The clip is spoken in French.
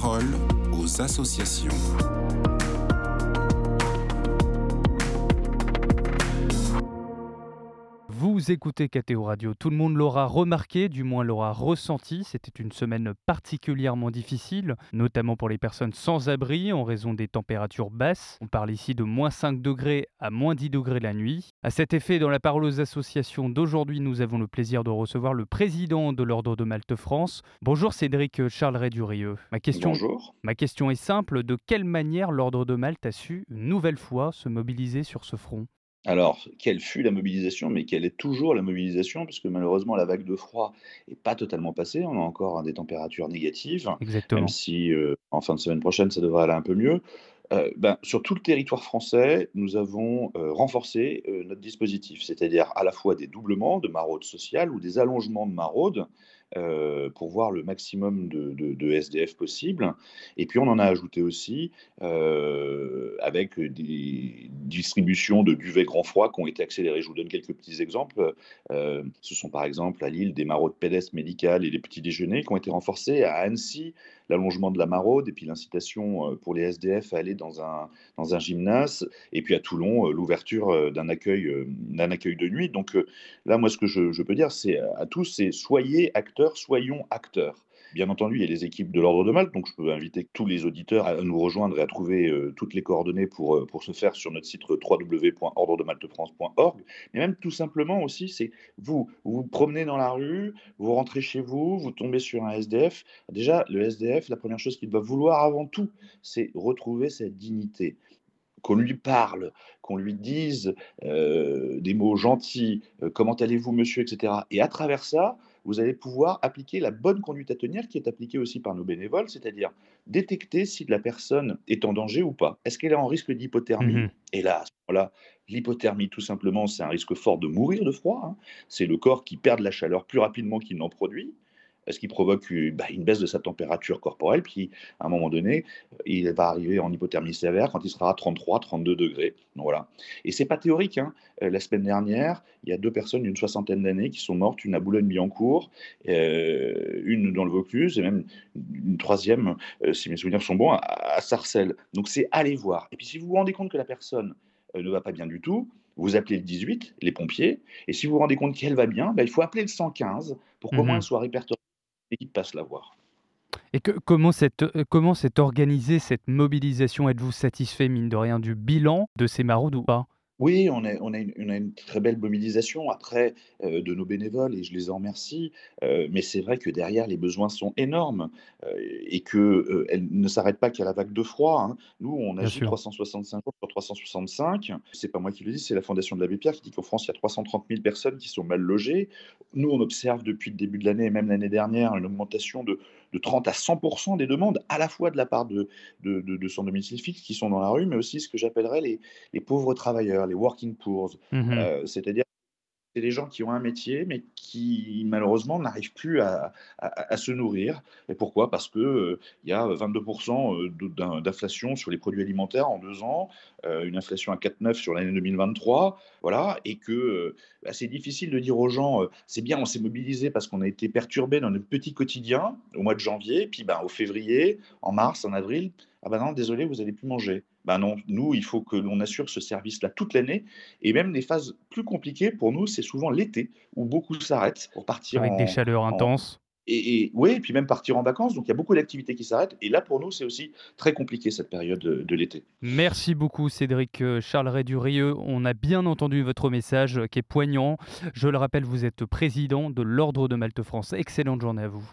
parole aux associations. Vous écoutez KTO Radio, tout le monde l'aura remarqué, du moins l'aura ressenti. C'était une semaine particulièrement difficile, notamment pour les personnes sans abri en raison des températures basses. On parle ici de moins 5 degrés à moins 10 degrés la nuit. À cet effet, dans la parole aux associations d'aujourd'hui, nous avons le plaisir de recevoir le président de l'Ordre de Malte France. Bonjour Cédric Charles Rédurieux. Ma question, Bonjour. Ma question est simple, de quelle manière l'Ordre de Malte a su une nouvelle fois se mobiliser sur ce front? Alors, quelle fut la mobilisation, mais quelle est toujours la mobilisation, puisque malheureusement la vague de froid n'est pas totalement passée, on a encore des températures négatives, même si euh, en fin de semaine prochaine ça devrait aller un peu mieux. Euh, ben, sur tout le territoire français, nous avons euh, renforcé notre dispositif, c'est-à-dire à la fois des doublements de maraudes sociales ou des allongements de maraudes, pour voir le maximum de, SDF possible. Et puis on en a ajouté aussi avec des distributions de duvet grand froid qui ont été accélérées. Je vous donne quelques petits exemples. Euh, ce sont par exemple à Lille des maraudes pédestres médicales et des petits déjeuners qui ont été renforcés. À Annecy, l'allongement de la maraude et puis l'incitation pour les SDF à aller dans un, dans un gymnase. Et puis à Toulon, l'ouverture d'un accueil, d'un accueil de nuit. Donc là, moi, ce que je, je peux dire, c'est à tous, c'est soyez acteurs soyons acteurs. Bien entendu, il y a les équipes de l'Ordre de Malte, donc je peux inviter tous les auditeurs à nous rejoindre et à trouver euh, toutes les coordonnées pour, euh, pour se faire sur notre site www.ordredemaltefrance.org. Mais même tout simplement aussi, c'est vous, vous vous promenez dans la rue, vous rentrez chez vous, vous tombez sur un SDF. Déjà, le SDF, la première chose qu'il doit vouloir avant tout, c'est retrouver sa dignité qu'on lui parle, qu'on lui dise euh, des mots gentils, comment allez-vous monsieur, etc. Et à travers ça, vous allez pouvoir appliquer la bonne conduite à tenir qui est appliquée aussi par nos bénévoles, c'est-à-dire détecter si la personne est en danger ou pas. Est-ce qu'elle est en risque d'hypothermie? Mmh Et là, à ce moment-là, l'hypothermie, tout simplement, c'est un risque fort de mourir de froid. Hein. C'est le corps qui perd de la chaleur plus rapidement qu'il n'en produit ce qui provoque bah, une baisse de sa température corporelle, puis à un moment donné, il va arriver en hypothermie sévère quand il sera à 33, 32 degrés. Donc, voilà. Et c'est pas théorique. Hein. Euh, la semaine dernière, il y a deux personnes d'une soixantaine d'années qui sont mortes, une à Boulogne-Billancourt, euh, une dans le Vaucluse, et même une troisième, euh, si mes souvenirs sont bons, à, Sarcelles. Donc c'est aller voir. Et puis si vous vous rendez compte que la personne ne va pas bien du tout, vous appelez le 18, les pompiers, et si vous vous rendez compte qu'elle va bien, bah, il faut appeler le 115 pour qu'au mmh moins elle soit répertoriée qui passe la voir. Et que, comment s'est euh, comment organisée cette mobilisation? Êtes-vous satisfait, mine de rien, du bilan de ces maraudes ou pas? Oui, on a, on, a une, très belle mobilisation après euh, de nos bénévoles et je les en remercie. Euh, mais c'est vrai que derrière, les besoins sont énormes euh, et qu'elles ne s'arrêtent pas qu'à la vague de froid. Hein. Nous, on agit 365 jours sur 365. C'est pas moi qui le dis, c'est la Fondation de l'Abbé Pierre qui dit qu'en France, il y a 330 000 personnes qui sont mal logées. Nous, on observe depuis le début de l'année et même l'année dernière une augmentation de, 30 à 100 des demandes, à la fois de la part de, de, de, son domicile fixe qui sont dans la rue, mais aussi ce que j'appellerais les, les pauvres travailleurs working poors, mmh euh, c'est-à-dire c'est des gens qui ont un métier, mais qui malheureusement n'arrivent plus à, se nourrir. Et pourquoi? Parce qu'il euh, y a 22% euh, d'inflation sur les produits alimentaires en deux ans, une inflation à 4,9 sur l'année 2023, voilà, et que bah, c'est difficile de dire aux gens, c'est bien, on s'est mobilisé parce qu'on a été perturbé dans notre petit quotidien au mois de janvier, puis ben, au février, en mars, en avril, ah ben non, désolé, vous n'allez plus manger. Ben non, nous, il faut que l'on assure ce service-là toute l'année. Et même les phases plus compliquées, pour nous, c'est souvent l'été, où beaucoup s'arrêtent pour partir Avec des chaleurs intenses. Et, oui, et puis même partir en vacances. Donc il y a beaucoup d'activités qui s'arrêtent. Et là, pour nous, c'est aussi très compliqué cette période de, l'été. Merci beaucoup, Cédric euh, Charles Rédurieux. On a bien entendu votre message euh, qui est poignant. Je le rappelle, vous êtes président de l'Ordre de Malte France. Excellente journée à vous.